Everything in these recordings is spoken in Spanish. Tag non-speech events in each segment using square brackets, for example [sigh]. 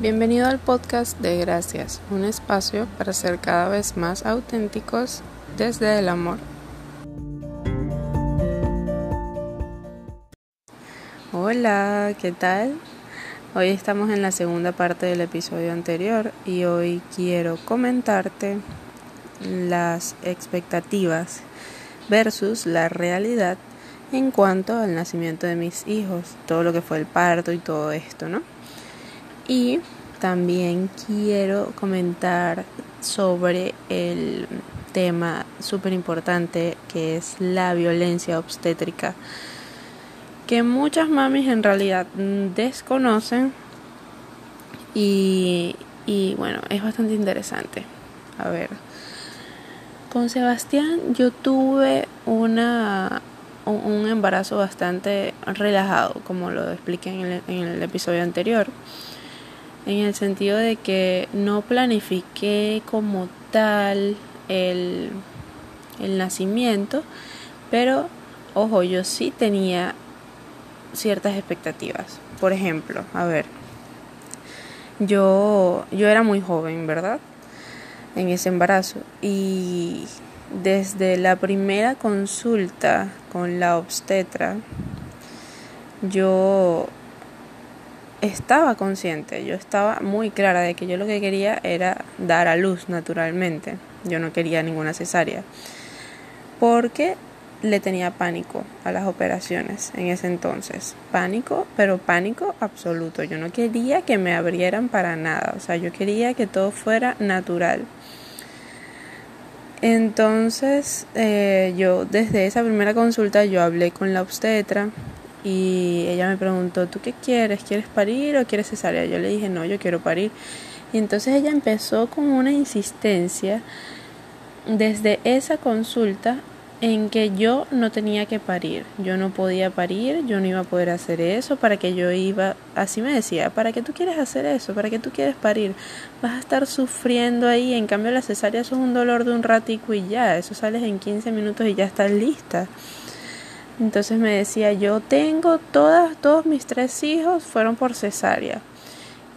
Bienvenido al podcast de Gracias, un espacio para ser cada vez más auténticos desde el amor. Hola, ¿qué tal? Hoy estamos en la segunda parte del episodio anterior y hoy quiero comentarte las expectativas versus la realidad en cuanto al nacimiento de mis hijos, todo lo que fue el parto y todo esto, ¿no? Y también quiero comentar sobre el tema súper importante que es la violencia obstétrica, que muchas mamis en realidad desconocen y, y bueno, es bastante interesante. A ver, con Sebastián yo tuve una un embarazo bastante relajado, como lo expliqué en el, en el episodio anterior en el sentido de que no planifiqué como tal el, el nacimiento, pero ojo, yo sí tenía ciertas expectativas. Por ejemplo, a ver, yo, yo era muy joven, ¿verdad? En ese embarazo. Y desde la primera consulta con la obstetra, yo estaba consciente, yo estaba muy clara de que yo lo que quería era dar a luz naturalmente. Yo no quería ninguna cesárea. Porque le tenía pánico a las operaciones en ese entonces. Pánico, pero pánico absoluto. Yo no quería que me abrieran para nada. O sea, yo quería que todo fuera natural. Entonces, eh, yo desde esa primera consulta yo hablé con la obstetra y ella me preguntó, ¿tú qué quieres? ¿Quieres parir o quieres cesárea? Yo le dije, no, yo quiero parir. Y entonces ella empezó con una insistencia desde esa consulta en que yo no tenía que parir, yo no podía parir, yo no iba a poder hacer eso, para que yo iba, así me decía, ¿para qué tú quieres hacer eso? ¿Para qué tú quieres parir? Vas a estar sufriendo ahí, en cambio la cesárea es un dolor de un ratico y ya, eso sales en 15 minutos y ya estás lista. Entonces me decía, yo tengo todas, todos mis tres hijos fueron por cesárea.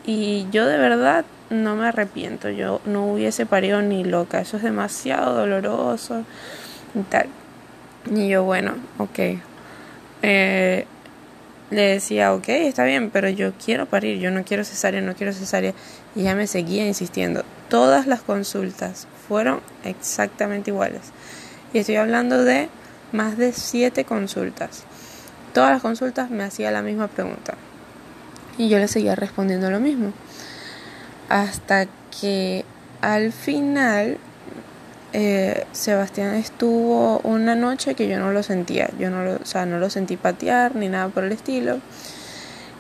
Y yo de verdad no me arrepiento, yo no hubiese parido ni loca, eso es demasiado doloroso y tal. Y yo, bueno, ok. Eh, le decía, ok, está bien, pero yo quiero parir, yo no quiero cesárea, no quiero cesárea. Y ella me seguía insistiendo. Todas las consultas fueron exactamente iguales. Y estoy hablando de más de siete consultas. Todas las consultas me hacía la misma pregunta. Y yo le seguía respondiendo lo mismo. Hasta que al final eh, Sebastián estuvo una noche que yo no lo sentía. Yo no lo, o sea, no lo sentí patear ni nada por el estilo.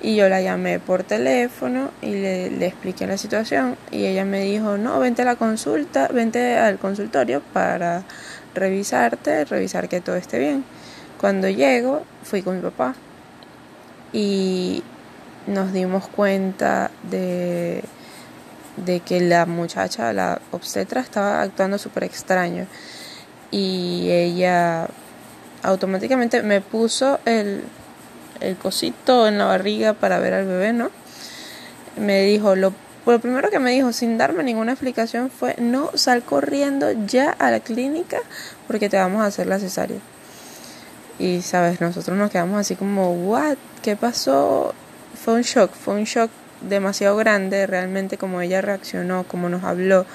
Y yo la llamé por teléfono y le, le, expliqué la situación. Y ella me dijo, no, vente a la consulta, vente al consultorio para revisarte, revisar que todo esté bien. Cuando llego, fui con mi papá y nos dimos cuenta de, de que la muchacha, la obstetra, estaba actuando súper extraño y ella automáticamente me puso el, el cosito en la barriga para ver al bebé, ¿no? Me dijo, lo lo primero que me dijo, sin darme ninguna explicación, fue no sal corriendo ya a la clínica porque te vamos a hacer la cesárea. Y sabes, nosotros nos quedamos así como, ¿what? ¿Qué pasó? Fue un shock, fue un shock demasiado grande realmente como ella reaccionó, como nos habló.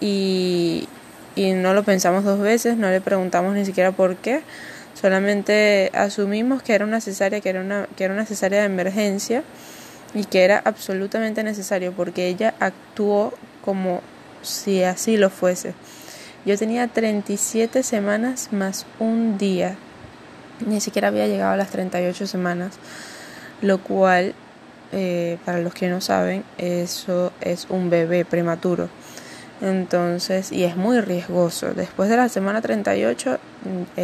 Y, y no lo pensamos dos veces, no le preguntamos ni siquiera por qué. Solamente asumimos que era una cesárea, que era una, que era una cesárea de emergencia y que era absolutamente necesario porque ella actuó como si así lo fuese. Yo tenía 37 semanas más un día, ni siquiera había llegado a las 38 semanas, lo cual, eh, para los que no saben, eso es un bebé prematuro. Entonces, y es muy riesgoso. Después de la semana 38, mm,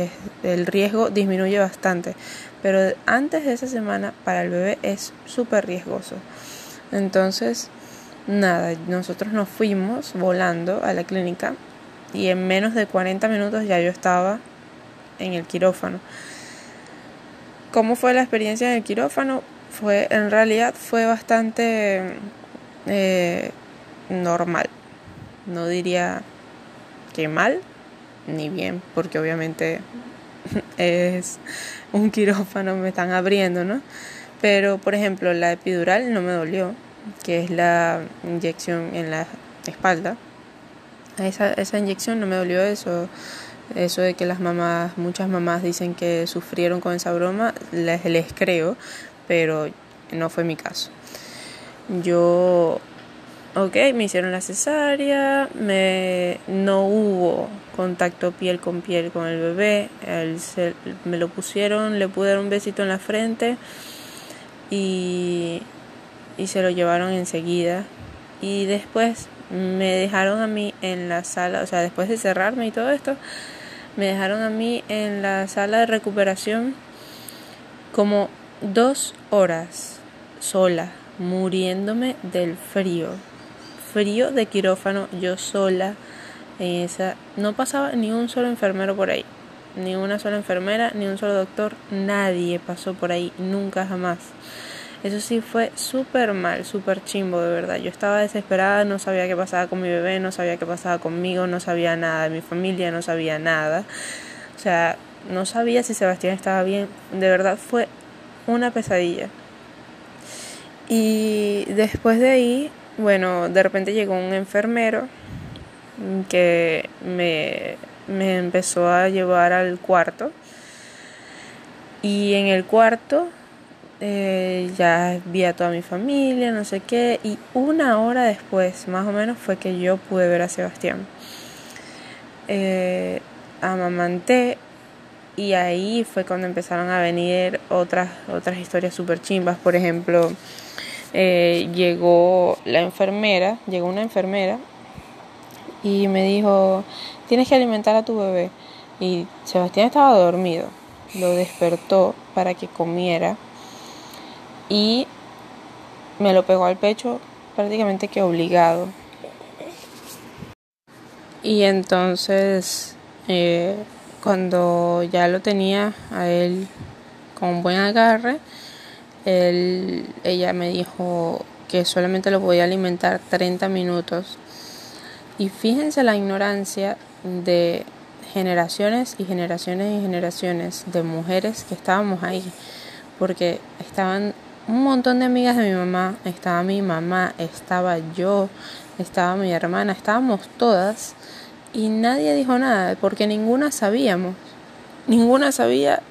el riesgo disminuye bastante. Pero antes de esa semana, para el bebé es súper riesgoso. Entonces, nada, nosotros nos fuimos volando a la clínica y en menos de 40 minutos ya yo estaba en el quirófano. ¿Cómo fue la experiencia en el quirófano? Fue, en realidad fue bastante eh, normal. No diría que mal ni bien, porque obviamente [laughs] es un quirófano, me están abriendo, ¿no? Pero, por ejemplo, la epidural no me dolió, que es la inyección en la espalda. Esa, esa inyección no me dolió eso. Eso de que las mamás, muchas mamás dicen que sufrieron con esa broma, les, les creo, pero no fue mi caso. Yo, ok, me hicieron la cesárea, me, no hubo contacto piel con piel con el bebé, me lo pusieron, le pude dar un besito en la frente y, y se lo llevaron enseguida. Y después me dejaron a mí en la sala, o sea, después de cerrarme y todo esto, me dejaron a mí en la sala de recuperación como dos horas sola, muriéndome del frío. Frío de quirófano, yo sola esa. No pasaba ni un solo enfermero por ahí. Ni una sola enfermera, ni un solo doctor. Nadie pasó por ahí, nunca jamás. Eso sí fue súper mal, súper chimbo, de verdad. Yo estaba desesperada, no sabía qué pasaba con mi bebé, no sabía qué pasaba conmigo, no sabía nada mi familia, no sabía nada. O sea, no sabía si Sebastián estaba bien. De verdad fue una pesadilla. Y después de ahí, bueno, de repente llegó un enfermero que me, me empezó a llevar al cuarto. Y en el cuarto eh, ya vi a toda mi familia, no sé qué, y una hora después, más o menos, fue que yo pude ver a Sebastián. Eh, amamanté y ahí fue cuando empezaron a venir otras, otras historias súper chimbas. Por ejemplo, eh, llegó la enfermera, llegó una enfermera y me dijo, tienes que alimentar a tu bebé. Y Sebastián estaba dormido, lo despertó para que comiera y me lo pegó al pecho prácticamente que obligado. Y entonces eh, cuando ya lo tenía a él con buen agarre, él, ella me dijo que solamente lo podía alimentar 30 minutos. Y fíjense la ignorancia de generaciones y generaciones y generaciones de mujeres que estábamos ahí, porque estaban un montón de amigas de mi mamá, estaba mi mamá, estaba yo, estaba mi hermana, estábamos todas y nadie dijo nada porque ninguna sabíamos, ninguna sabía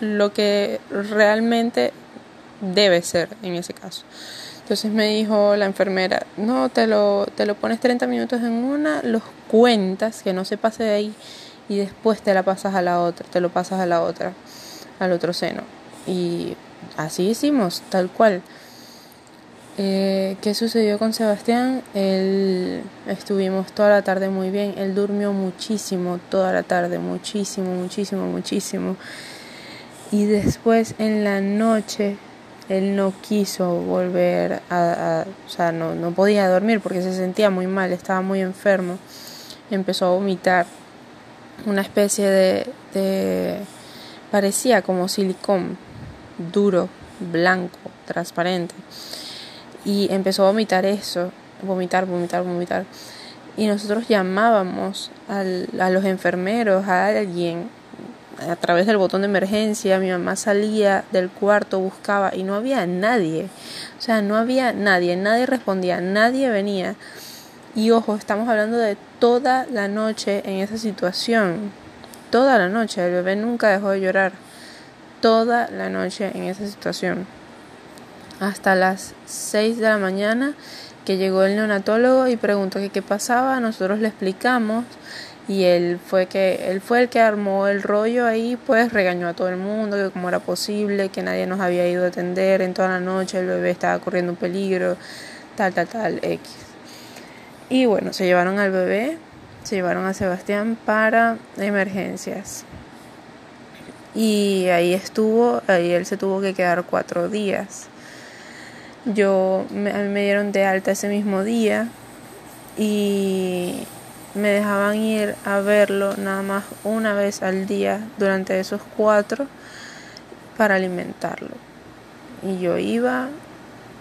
lo que realmente debe ser en ese caso. Entonces me dijo la enfermera, no, te lo, te lo pones 30 minutos en una, los cuentas, que no se pase de ahí, y después te la pasas a la otra, te lo pasas a la otra, al otro seno. Y así hicimos, tal cual. Eh, ¿Qué sucedió con Sebastián? Él estuvimos toda la tarde muy bien. Él durmió muchísimo toda la tarde, muchísimo, muchísimo, muchísimo. Y después en la noche él no quiso volver a, o sea, no, no podía dormir porque se sentía muy mal, estaba muy enfermo. Empezó a vomitar una especie de, parecía como silicón duro, blanco, transparente. Y empezó a vomitar eso, vomitar, vomitar, vomitar. Y nosotros llamábamos al, a los enfermeros, a alguien, a través del botón de emergencia. Mi mamá salía del cuarto, buscaba y no había nadie. O sea, no había nadie, nadie respondía, nadie venía. Y ojo, estamos hablando de toda la noche en esa situación. Toda la noche, el bebé nunca dejó de llorar toda la noche en esa situación. Hasta las 6 de la mañana que llegó el neonatólogo y preguntó que qué pasaba, nosotros le explicamos y él fue que él fue el que armó el rollo ahí, pues regañó a todo el mundo que cómo era posible, que nadie nos había ido a atender en toda la noche, el bebé estaba corriendo un peligro, tal tal tal X. Y bueno, se llevaron al bebé, se llevaron a Sebastián para emergencias y ahí estuvo, ahí él se tuvo que quedar cuatro días. Yo me, me dieron de alta ese mismo día y me dejaban ir a verlo nada más una vez al día durante esos cuatro para alimentarlo. Y yo iba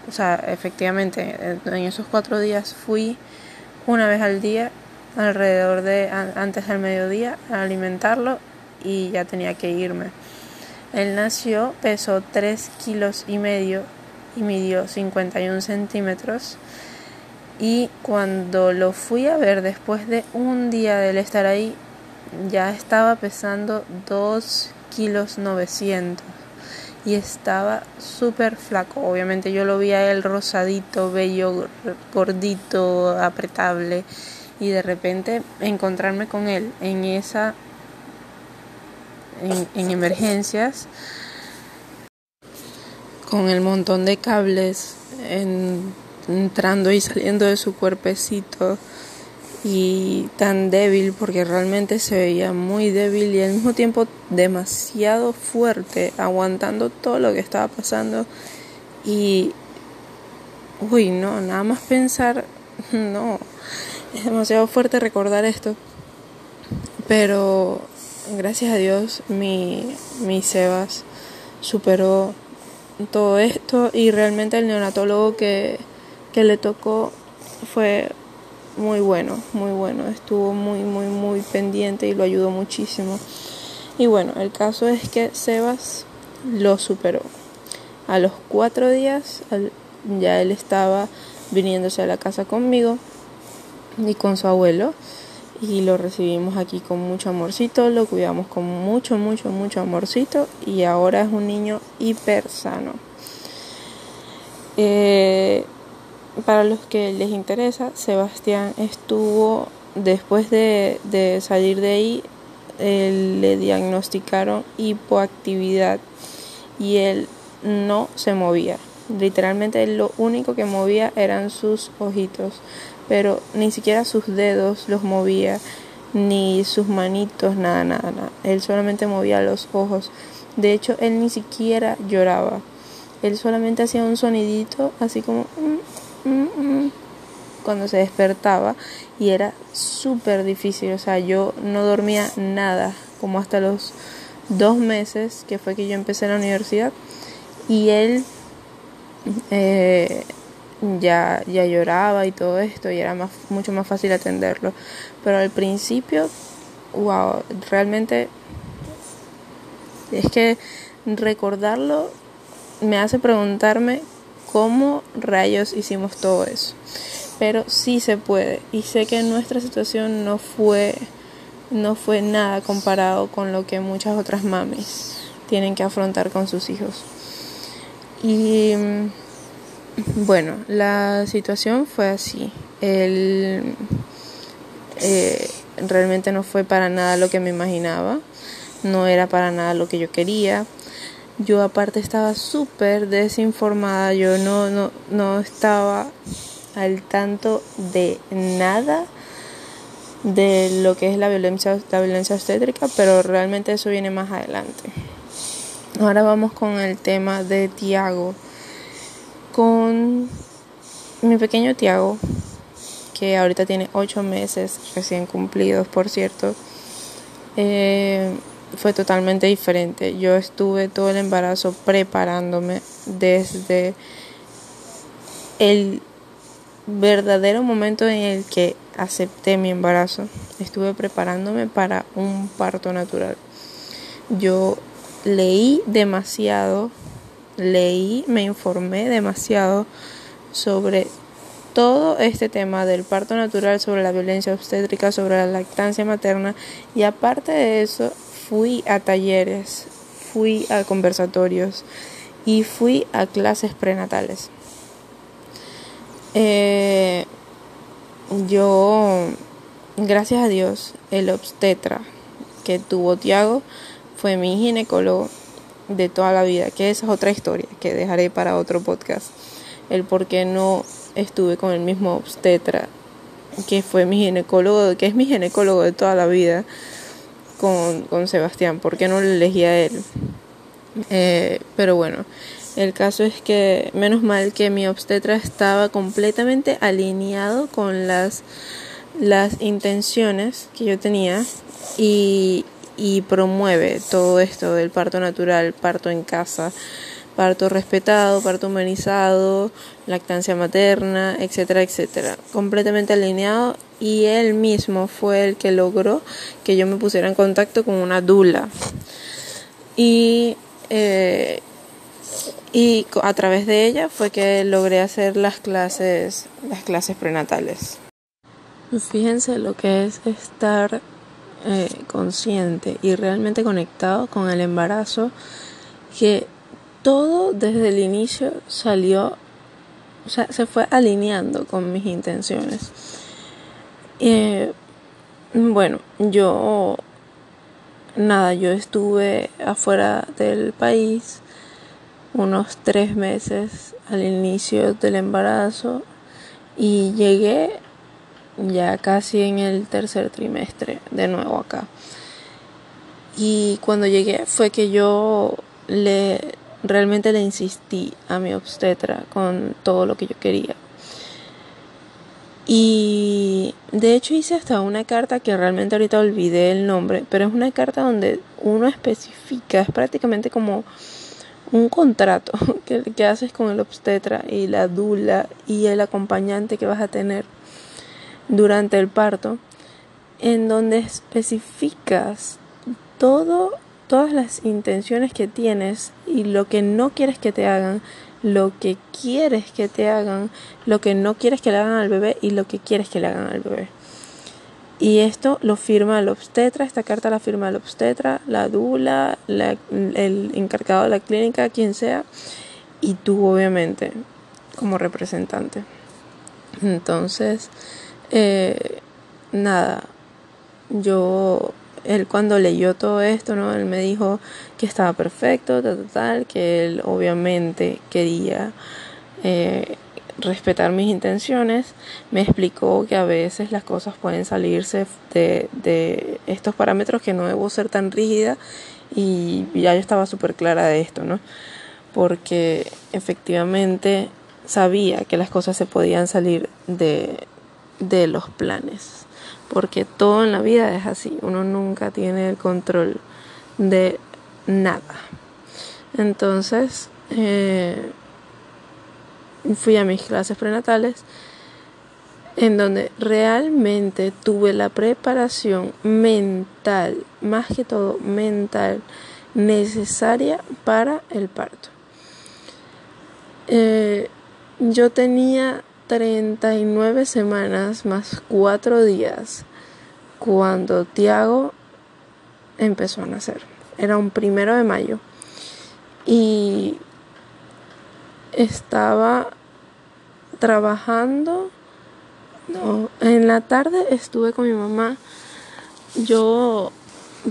o sea, efectivamente, en esos cuatro días fui una vez al día, alrededor de antes del mediodía, a alimentarlo y ya tenía que irme. Él nació, pesó 3 kilos y medio y midió 51 centímetros. Y cuando lo fui a ver después de un día de estar ahí, ya estaba pesando 2 kilos 900 y estaba súper flaco. Obviamente yo lo vi a él rosadito, bello, gordito, apretable y de repente encontrarme con él en esa en, emergencias con el montón de cables entrando y saliendo de su cuerpecito y tan débil porque realmente se veía muy débil y al mismo tiempo demasiado fuerte aguantando todo lo que estaba pasando. Y uy no nada más pensar [laughs] no es demasiado fuerte recordar esto. Pero gracias a Dios mi, mi Sebas superó todo esto y realmente el neonatólogo que, que le tocó fue muy bueno, muy bueno, estuvo muy, muy, muy pendiente y lo ayudó muchísimo. Y bueno, el caso es que Sebas lo superó. A los cuatro días ya él estaba viniéndose a la casa conmigo y con su abuelo y lo recibimos aquí con mucho amorcito, lo cuidamos con mucho, mucho, mucho amorcito y ahora es un niño hiper sano. Eh, para los que les interesa, Sebastián estuvo, después de, de salir de ahí, le diagnosticaron hipoactividad y él no se movía. Literalmente lo único que movía eran sus ojitos pero ni siquiera sus dedos los movía, ni sus manitos, nada, nada, nada. Él solamente movía los ojos. De hecho, él ni siquiera lloraba. Él solamente hacía un sonidito así como mm, mm, mm", cuando se despertaba y era súper difícil. O sea, yo no dormía nada, como hasta los dos meses que fue que yo empecé la universidad. Y él eh, ya, ya lloraba y todo esto y era más, mucho más fácil atenderlo. Pero al principio, wow, realmente es que recordarlo me hace preguntarme cómo rayos hicimos todo eso. Pero sí se puede y sé que nuestra situación no fue no fue nada comparado con lo que muchas otras mamis tienen que afrontar con sus hijos. Y bueno, la situación fue así. Él eh, realmente no fue para nada lo que me imaginaba, no era para nada lo que yo quería. Yo aparte estaba súper desinformada, yo no, no, no estaba al tanto de nada de lo que es la violencia, la violencia obstétrica, pero realmente eso viene más adelante. Ahora vamos con el tema de Tiago con mi pequeño Tiago, que ahorita tiene ocho meses recién cumplidos, por cierto, eh, fue totalmente diferente. Yo estuve todo el embarazo preparándome desde el verdadero momento en el que acepté mi embarazo. Estuve preparándome para un parto natural. Yo leí demasiado leí, me informé demasiado sobre todo este tema del parto natural, sobre la violencia obstétrica, sobre la lactancia materna y aparte de eso fui a talleres, fui a conversatorios y fui a clases prenatales. Eh, yo, gracias a Dios, el obstetra que tuvo Tiago fue mi ginecólogo de toda la vida, que esa es otra historia que dejaré para otro podcast. El por qué no estuve con el mismo obstetra, que fue mi ginecólogo, que es mi ginecólogo de toda la vida, con, con Sebastián, por qué no le elegí a él. Eh, pero bueno, el caso es que menos mal que mi obstetra estaba completamente alineado con las, las intenciones que yo tenía y, y promueve todo esto del parto natural, parto en casa, parto respetado, parto humanizado, lactancia materna, etcétera, etcétera. Completamente alineado y él mismo fue el que logró que yo me pusiera en contacto con una dula. Y, eh, y a través de ella fue que logré hacer las clases, las clases prenatales. Fíjense lo que es estar eh, consciente y realmente conectado con el embarazo, que todo desde el inicio salió, o sea, se fue alineando con mis intenciones. Eh, bueno, yo, nada, yo estuve afuera del país unos tres meses al inicio del embarazo y llegué ya casi en el tercer trimestre de nuevo acá. Y cuando llegué fue que yo le realmente le insistí a mi obstetra con todo lo que yo quería. Y de hecho hice hasta una carta que realmente ahorita olvidé el nombre, pero es una carta donde uno especifica, es prácticamente como un contrato [laughs] que, que haces con el obstetra y la dula y el acompañante que vas a tener durante el parto, en donde especificas todo, todas las intenciones que tienes y lo que no quieres que te hagan, lo que quieres que te hagan, lo que no quieres que le hagan al bebé y lo que quieres que le hagan al bebé. Y esto lo firma el obstetra, esta carta la firma el obstetra, la dula, el encargado de la clínica, quien sea, y tú obviamente como representante. Entonces, eh, nada, yo, él cuando leyó todo esto, ¿no? Él me dijo que estaba perfecto, tal, tal, que él obviamente quería eh, respetar mis intenciones. Me explicó que a veces las cosas pueden salirse de, de estos parámetros, que no debo ser tan rígida y ya yo estaba súper clara de esto, ¿no? Porque efectivamente sabía que las cosas se podían salir de, de los planes. Porque todo en la vida es así, uno nunca tiene el control de nada. Entonces, eh, fui a mis clases prenatales en donde realmente tuve la preparación mental, más que todo mental, necesaria para el parto. Eh, yo tenía 39 semanas más 4 días cuando Tiago empezó a nacer. Era un primero de mayo. Y estaba trabajando. No, en la tarde estuve con mi mamá. Yo,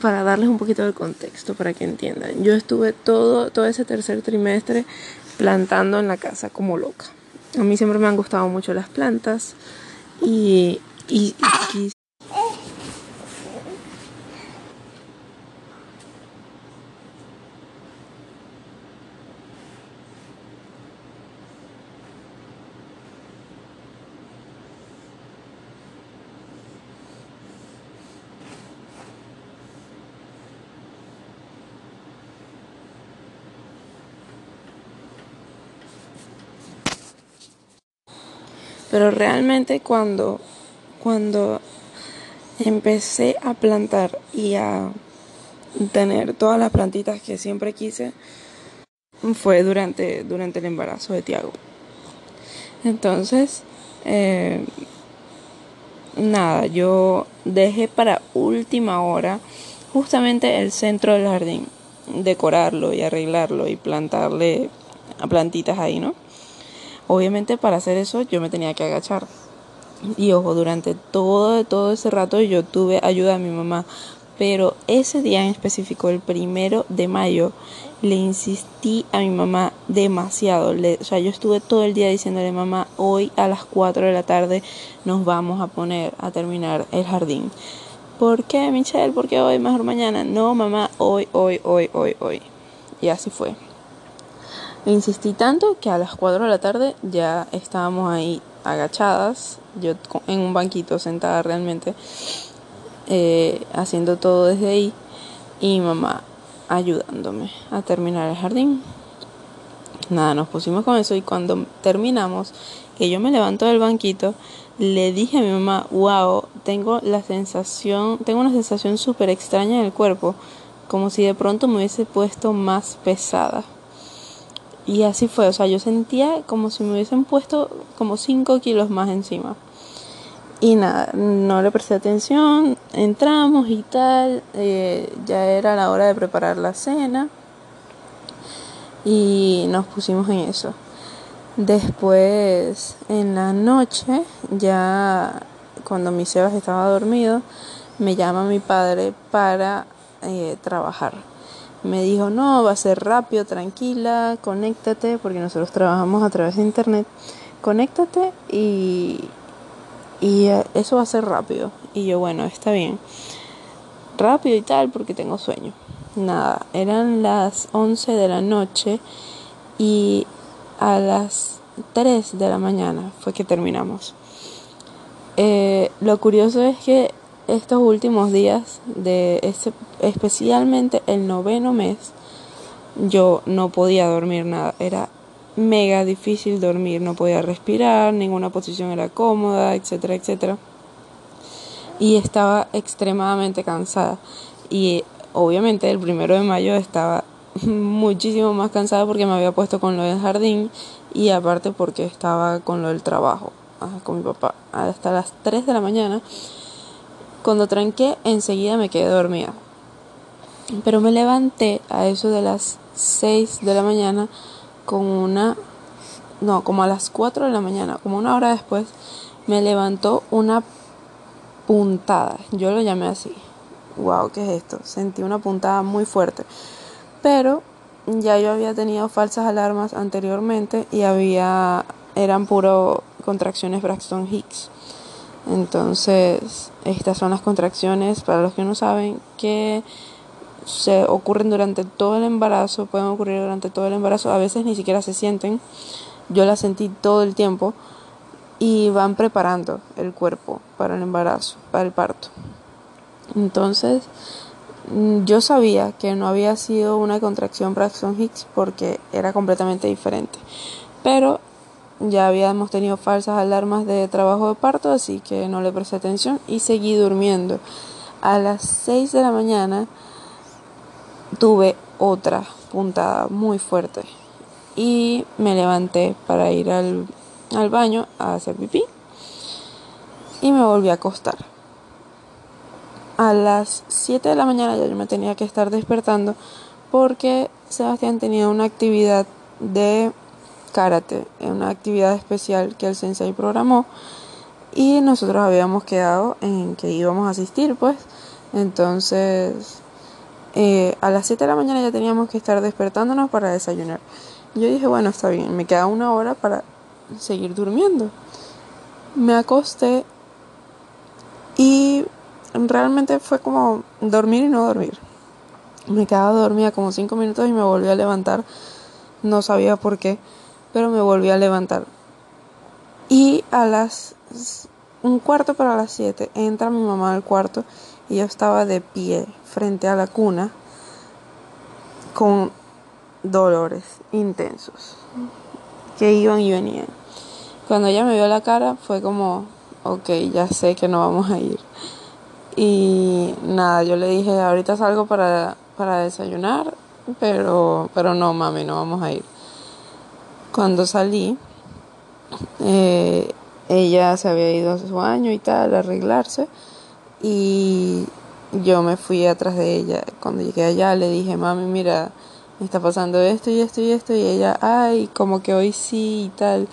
para darles un poquito de contexto, para que entiendan, yo estuve todo, todo ese tercer trimestre plantando en la casa como loca. A mí siempre me han gustado mucho las plantas y, y, y Pero realmente cuando, cuando empecé a plantar y a tener todas las plantitas que siempre quise, fue durante, durante el embarazo de Tiago. Entonces, eh, nada, yo dejé para última hora justamente el centro del jardín, decorarlo y arreglarlo y plantarle plantitas ahí, ¿no? Obviamente para hacer eso yo me tenía que agachar. Y ojo, durante todo, todo ese rato yo tuve ayuda de mi mamá. Pero ese día en específico, el primero de mayo, le insistí a mi mamá demasiado. Le, o sea, yo estuve todo el día diciéndole, mamá, hoy a las 4 de la tarde nos vamos a poner a terminar el jardín. ¿Por qué, Michelle? ¿Por qué hoy? Mejor mañana. No, mamá, hoy, hoy, hoy, hoy, hoy. Y así fue. Insistí tanto que a las 4 de la tarde ya estábamos ahí agachadas, yo en un banquito sentada realmente, eh, haciendo todo desde ahí y mamá ayudándome a terminar el jardín. Nada, nos pusimos con eso y cuando terminamos, que yo me levanto del banquito, le dije a mi mamá, wow, tengo la sensación, tengo una sensación súper extraña en el cuerpo, como si de pronto me hubiese puesto más pesada. Y así fue, o sea, yo sentía como si me hubiesen puesto como 5 kilos más encima. Y nada, no le presté atención, entramos y tal, eh, ya era la hora de preparar la cena y nos pusimos en eso. Después, en la noche, ya cuando mi Sebas estaba dormido, me llama mi padre para eh, trabajar. Me dijo, no, va a ser rápido, tranquila, conéctate, porque nosotros trabajamos a través de internet. Conéctate y, y eh, eso va a ser rápido. Y yo, bueno, está bien. Rápido y tal, porque tengo sueño. Nada, eran las 11 de la noche y a las 3 de la mañana fue que terminamos. Eh, lo curioso es que estos últimos días de este, especialmente el noveno mes yo no podía dormir nada. Era mega difícil dormir no podía respirar ninguna posición era cómoda etcétera etcétera. Y estaba extremadamente cansada. Y obviamente el primero de mayo estaba [laughs] muchísimo más cansada porque me había puesto con lo del jardín y aparte porque estaba con lo del trabajo. Ah, con mi papá. Hasta las 3 de la mañana. Cuando tranqué, enseguida me quedé dormida. Pero me levanté a eso de las 6 de la mañana con una... No, como a las 4 de la mañana, como una hora después, me levantó una puntada. Yo lo llamé así. Wow, ¿qué es esto? Sentí una puntada muy fuerte. Pero ya yo había tenido falsas alarmas anteriormente y había eran puro contracciones Braxton Hicks. Entonces, estas son las contracciones, para los que no saben, que se ocurren durante todo el embarazo, pueden ocurrir durante todo el embarazo, a veces ni siquiera se sienten. Yo las sentí todo el tiempo y van preparando el cuerpo para el embarazo, para el parto. Entonces, Mm, yo sabía que no había sido una contracción Braxton Hicks porque era completamente diferente. Pero ya habíamos tenido falsas alarmas de trabajo de parto, así que no le presté atención y seguí durmiendo. A las 6 de la mañana tuve otra puntada muy fuerte y me levanté para ir al, al baño a hacer pipí y me volví a acostar a las 7 de la mañana ya yo me tenía que estar despertando porque Sebastián tenía una actividad de karate, una actividad especial que el sensei programó y nosotros habíamos quedado en que íbamos a asistir pues entonces eh, a las 7 de la mañana ya teníamos que estar despertándonos para desayunar yo dije bueno está bien me queda una hora para seguir durmiendo me acosté y realmente fue como dormir y no dormir. Me quedaba dormida como cinco minutos y me volví a levantar. No sabía por qué, pero me volví a levantar. Y a las un cuarto para las siete entra mi mamá al cuarto y yo estaba de pie frente a la cuna con dolores intensos que iban y venían. Cuando ella me vio la cara fue como, ok, ya sé que no vamos a ir. Y nada, yo le dije, ahorita salgo para, para desayunar, pero, pero no, mami, no vamos a ir. Cuando salí, eh, ella se había ido a su baño y tal, a arreglarse, y yo me fui atrás de ella. Cuando llegué allá le dije, mami, mira, me está pasando esto y esto y esto, y ella, ay, como que hoy sí y tal.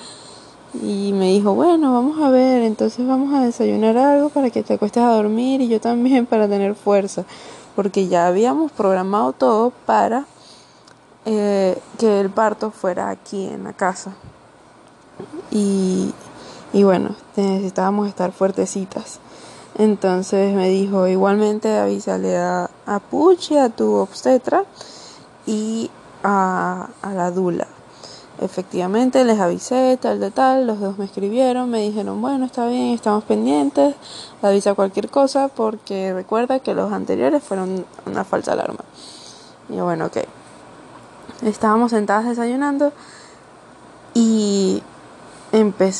Y me dijo, bueno, vamos a ver, entonces vamos a desayunar algo para que te acuestes a dormir y yo también [laughs] para tener fuerza, porque ya habíamos programado todo para eh, que el parto fuera aquí en la casa. Y, y bueno, necesitábamos estar fuertecitas. Entonces me dijo, igualmente avísale a, a a tu obstetra y a, a la dula Efectivamente, les avisé, tal de tal, los dos me escribieron, me dijeron, bueno, está bien, estamos pendientes, avisa cualquier cosa porque recuerda que los anteriores fueron una falsa alarma. Y bueno, ok. Estábamos sentadas desayunando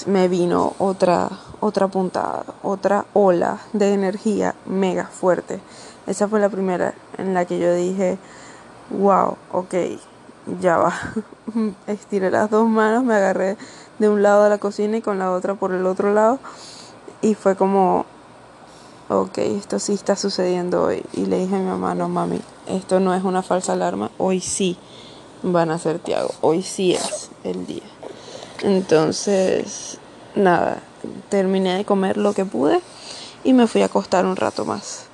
me vino otra, otra puntada, otra ola de energía mega fuerte. Esa fue la primera en la que yo dije, wow, ok, ya va. [laughs] Estiré las dos manos, me agarré de un lado de la cocina y con la otra por el otro lado. Y fue como, ok, esto sí está sucediendo hoy. Y le dije a mi mamá, no mami, esto no es una falsa alarma, hoy sí van a ser Tiago, hoy sí es el día. Entonces, nada, terminé de comer lo que pude y me fui a acostar un rato más.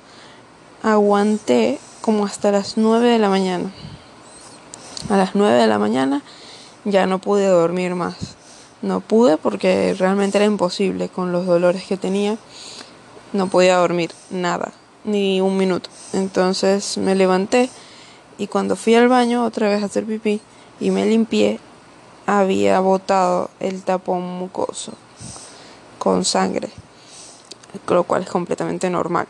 Aguanté como hasta las 9 de la mañana. A las 9 de la mañana ya no pude dormir más. No pude porque realmente era imposible con los dolores que tenía. No podía dormir nada, ni un minuto. Entonces me levanté y cuando fui al baño otra vez a hacer pipí y me limpié, había botado el tapón mucoso con sangre, lo cual es completamente normal.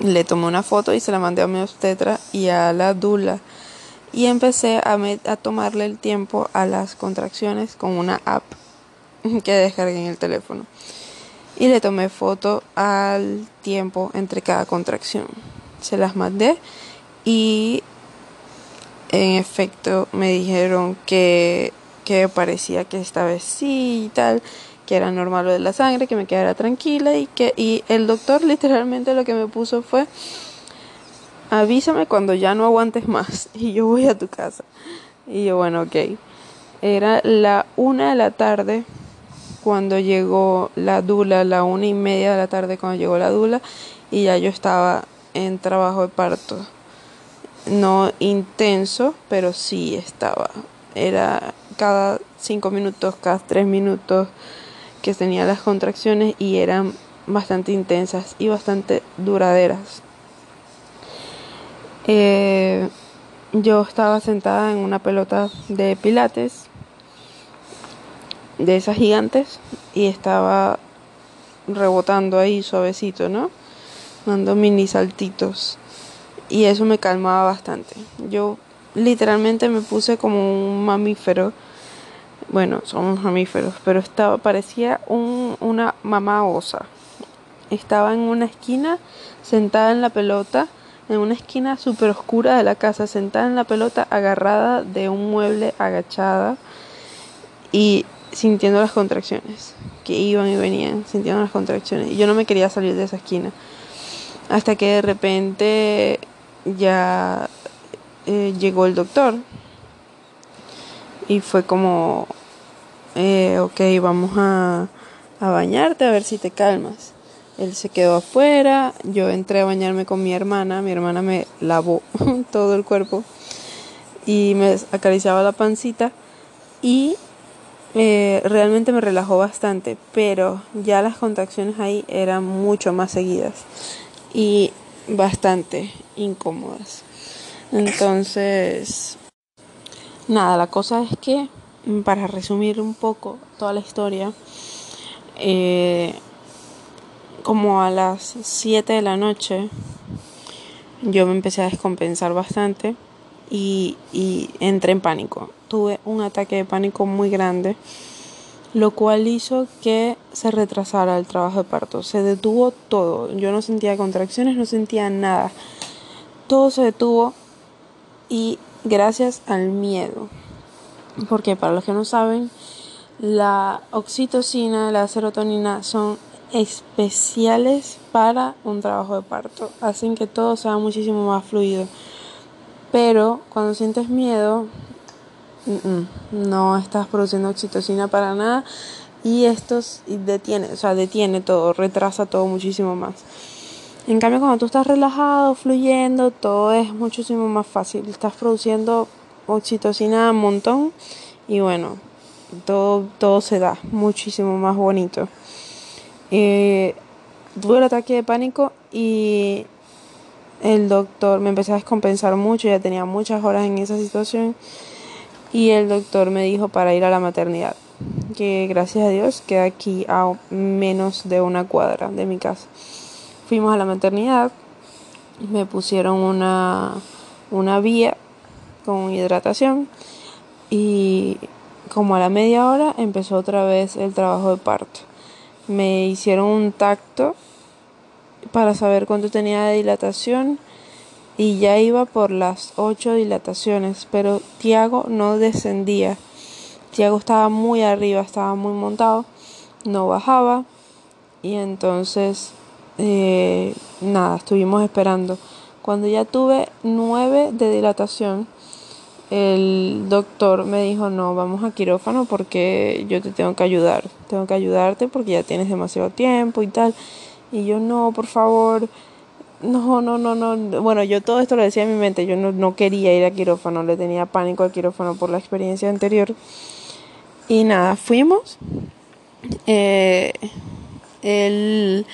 Le tomé una foto y se la mandé a mi obstetra y a la dula y empecé a, a tomarle el tiempo a las contracciones con una app [laughs] que descargué en el teléfono. Y le tomé foto al tiempo entre cada contracción. Se las mandé y en efecto me dijeron que, que parecía que esta vez sí y tal, que era normal lo de la sangre, que me quedara tranquila y que y el doctor literalmente lo que me puso fue avísame cuando ya no aguantes más [laughs] y yo voy a tu casa. Y yo, bueno, ok. Era la una de la tarde cuando llegó la dula, la una y media de la tarde cuando llegó la dula y ya yo estaba en trabajo de parto no intenso, pero sí estaba. Era cada cinco minutos, cada tres minutos que tenía las contracciones y eran bastante intensas y bastante duraderas. Eh, yo estaba sentada en una pelota de pilates, de esas gigantes, y estaba rebotando ahí suavecito, ¿no? Dando mini saltitos y eso me calmaba bastante. Yo literalmente me puse como un mamífero. Bueno, somos mamíferos, pero estaba parecía un, una mamá osa. Estaba en una esquina, sentada en la pelota, en una esquina súper oscura de la casa, sentada en la pelota, agarrada de un mueble, agachada y sintiendo las contracciones que iban y venían, sintiendo las contracciones. Y yo no me quería salir de esa esquina. Hasta que de repente ya eh, llegó el doctor y fue como, eh, ok, vamos a, a bañarte a ver si te calmas. Él se quedó afuera, yo entré a bañarme con mi hermana, mi hermana me lavó [laughs] todo el cuerpo y me acariciaba la pancita y eh, realmente me relajó bastante, pero ya las contracciones ahí eran mucho más seguidas y bastante incómodas. Entonces, nada, la cosa es que, para resumir un poco toda la historia, eh, como a las 7 de la noche, yo me empecé a descompensar bastante y, y entré en pánico. Tuve un ataque de pánico muy grande lo cual hizo que se retrasara el trabajo de parto. Se detuvo todo. Yo no sentía contracciones, no sentía nada. Todo se detuvo y gracias al miedo. Porque para los que no saben, la oxitocina, la serotonina son especiales para un trabajo de parto. Hacen que todo sea muchísimo más fluido. Pero cuando sientes miedo, no estás produciendo oxitocina para nada y esto detiene, o sea, detiene todo, retrasa todo muchísimo más. En cambio, cuando tú estás relajado, fluyendo, todo es muchísimo más fácil. Estás produciendo oxitocina un montón y bueno, todo, todo se da muchísimo más bonito. Eh, tuve el ataque de pánico y el doctor me empecé a descompensar mucho, ya tenía muchas horas en esa situación y el doctor me dijo para ir a la maternidad, que gracias a Dios queda aquí a menos de una cuadra de mi casa. Fuimos a la maternidad, me pusieron una, una vía con hidratación y como a la media hora empezó otra vez el trabajo de parto. Me hicieron un tacto para saber cuánto tenía de dilatación y ya iba por las ocho dilataciones, pero Tiago no descendía. Tiago estaba muy arriba, estaba muy montado, no bajaba y entonces eh, nada, estuvimos esperando. Cuando ya tuve nueve de dilatación, el doctor me dijo, no, vamos a quirófano porque yo te tengo que ayudar, tengo que ayudarte porque ya tienes demasiado tiempo y tal. Y yo, no, por favor, no, no, no, no. Bueno, yo todo esto lo decía en mi mente. Yo no, no quería ir a quirófano, le tenía pánico al quirófano por la experiencia anterior. Y nada, fuimos. Eh, él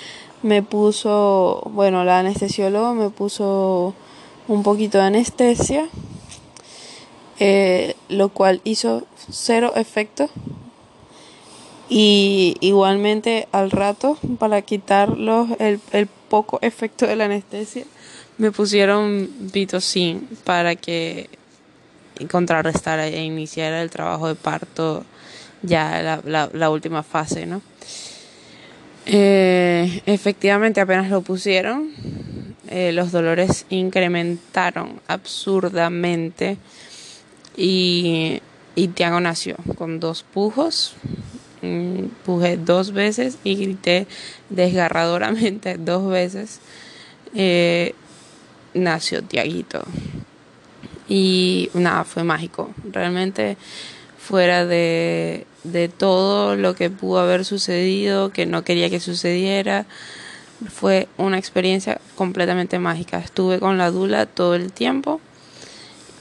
me puso, bueno, la anestesióloga me puso un poquito de anestesia, eh, lo cual hizo cero efecto. Y igualmente al rato, para quitar el, el poco efecto de la anestesia, me pusieron pitocin para que contrarrestara e iniciara el trabajo de parto ya la, la, la última fase, ¿no? Eh, efectivamente, apenas lo pusieron, eh, los dolores incrementaron absurdamente y, y Tiago nació con dos pujos, Mm, pujé dos veces y grité desgarradoramente [laughs] dos veces. Eh, nació Tiaguito. Y nada, fue mágico. Realmente fuera de, de todo lo que pudo haber sucedido, que no quería que sucediera, fue una experiencia completamente mágica. Estuve con la dula todo el tiempo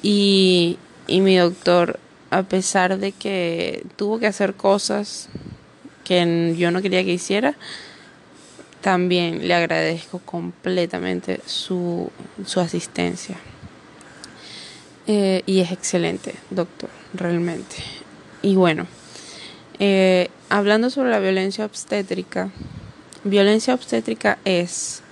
y, y mi doctor a pesar de que tuvo que hacer cosas que yo no quería que hiciera, también le agradezco completamente su, su asistencia. Eh, y es excelente, doctor, realmente. Y bueno, eh, hablando sobre la violencia obstétrica, violencia obstétrica es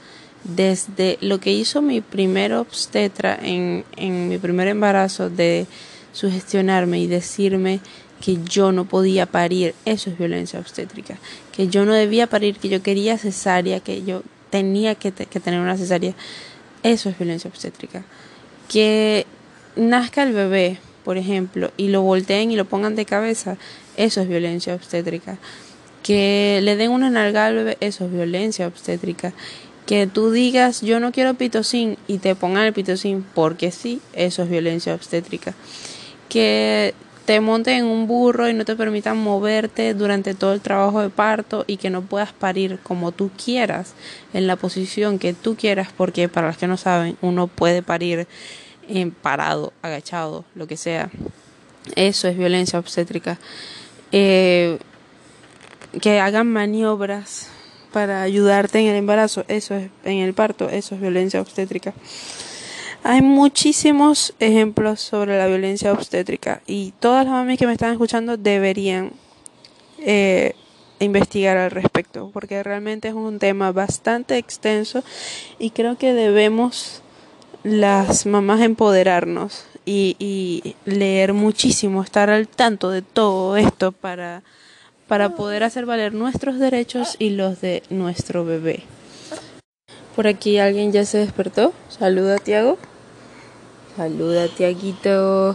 desde lo que hizo mi primer obstetra en, en mi primer embarazo de sugestionarme y decirme que yo no podía parir, eso es violencia obstétrica, que yo no debía parir, que yo quería cesárea, que yo tenía que, que tener una cesárea, eso es violencia obstétrica. Que nazca el bebé, por ejemplo, y lo volteen y lo pongan de cabeza, eso es violencia obstétrica. Que le den una nalga al bebé, eso es violencia obstétrica. Que tú digas yo no quiero pitocin y te pongan el pitocin porque sí, eso es violencia obstétrica que te monten en un burro y no te permitan moverte durante todo el trabajo de parto y que no puedas parir como tú quieras, en la posición que tú quieras, porque para los que no saben, uno puede parir en parado, agachado, lo que sea. Eso es violencia obstétrica. Eh, que hagan maniobras para ayudarte en el embarazo, eso es en el parto, eso es violencia obstétrica. Hay muchísimos ejemplos sobre la violencia obstétrica y todas las mamis que me están escuchando deberían eh, investigar al respecto porque realmente es un tema bastante extenso y creo que debemos las mamás empoderarnos y, y leer muchísimo, estar al tanto de todo esto para, para poder hacer valer nuestros derechos y los de nuestro bebé. Por aquí alguien ya se despertó. Saluda, Tiago. Saluda, Tiaguito.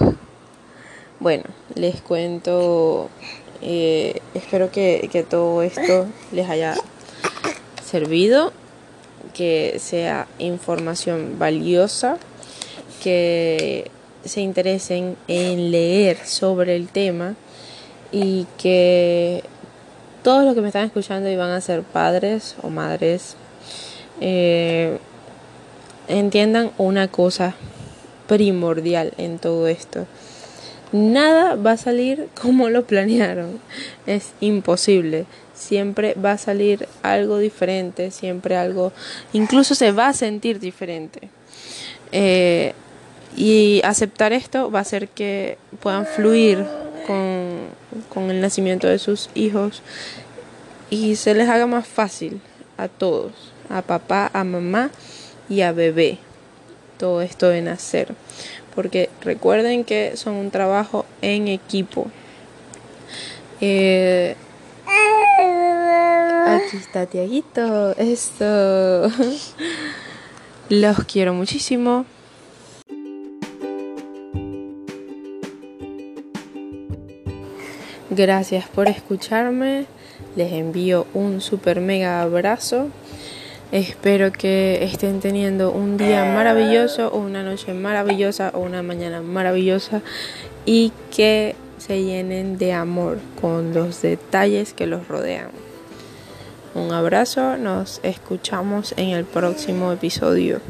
Bueno, les cuento. Eh, espero que, que todo esto les haya servido, que sea información valiosa, que se interesen en leer sobre el tema y que todos los que me están escuchando y van a ser padres o madres eh, entiendan una cosa primordial en todo esto. Nada va a salir [laughs] como lo planearon. Es imposible. Siempre va a salir algo diferente, siempre algo, incluso se va a sentir diferente. Eh, y aceptar esto va a hacer que puedan fluir con, con el nacimiento de sus hijos y se les haga más fácil a todos, a papá, a mamá y a bebé todo esto de nacer. Porque recuerden que son un trabajo en equipo. Eh, aquí está Tiaguito. Esto. Los quiero muchísimo. Gracias por escucharme. Les envío un super mega abrazo. Espero que estén teniendo un día maravilloso una noche maravillosa o una mañana maravillosa y que se llenen de amor con los detalles que los rodean. Un abrazo, nos escuchamos en el próximo episodio.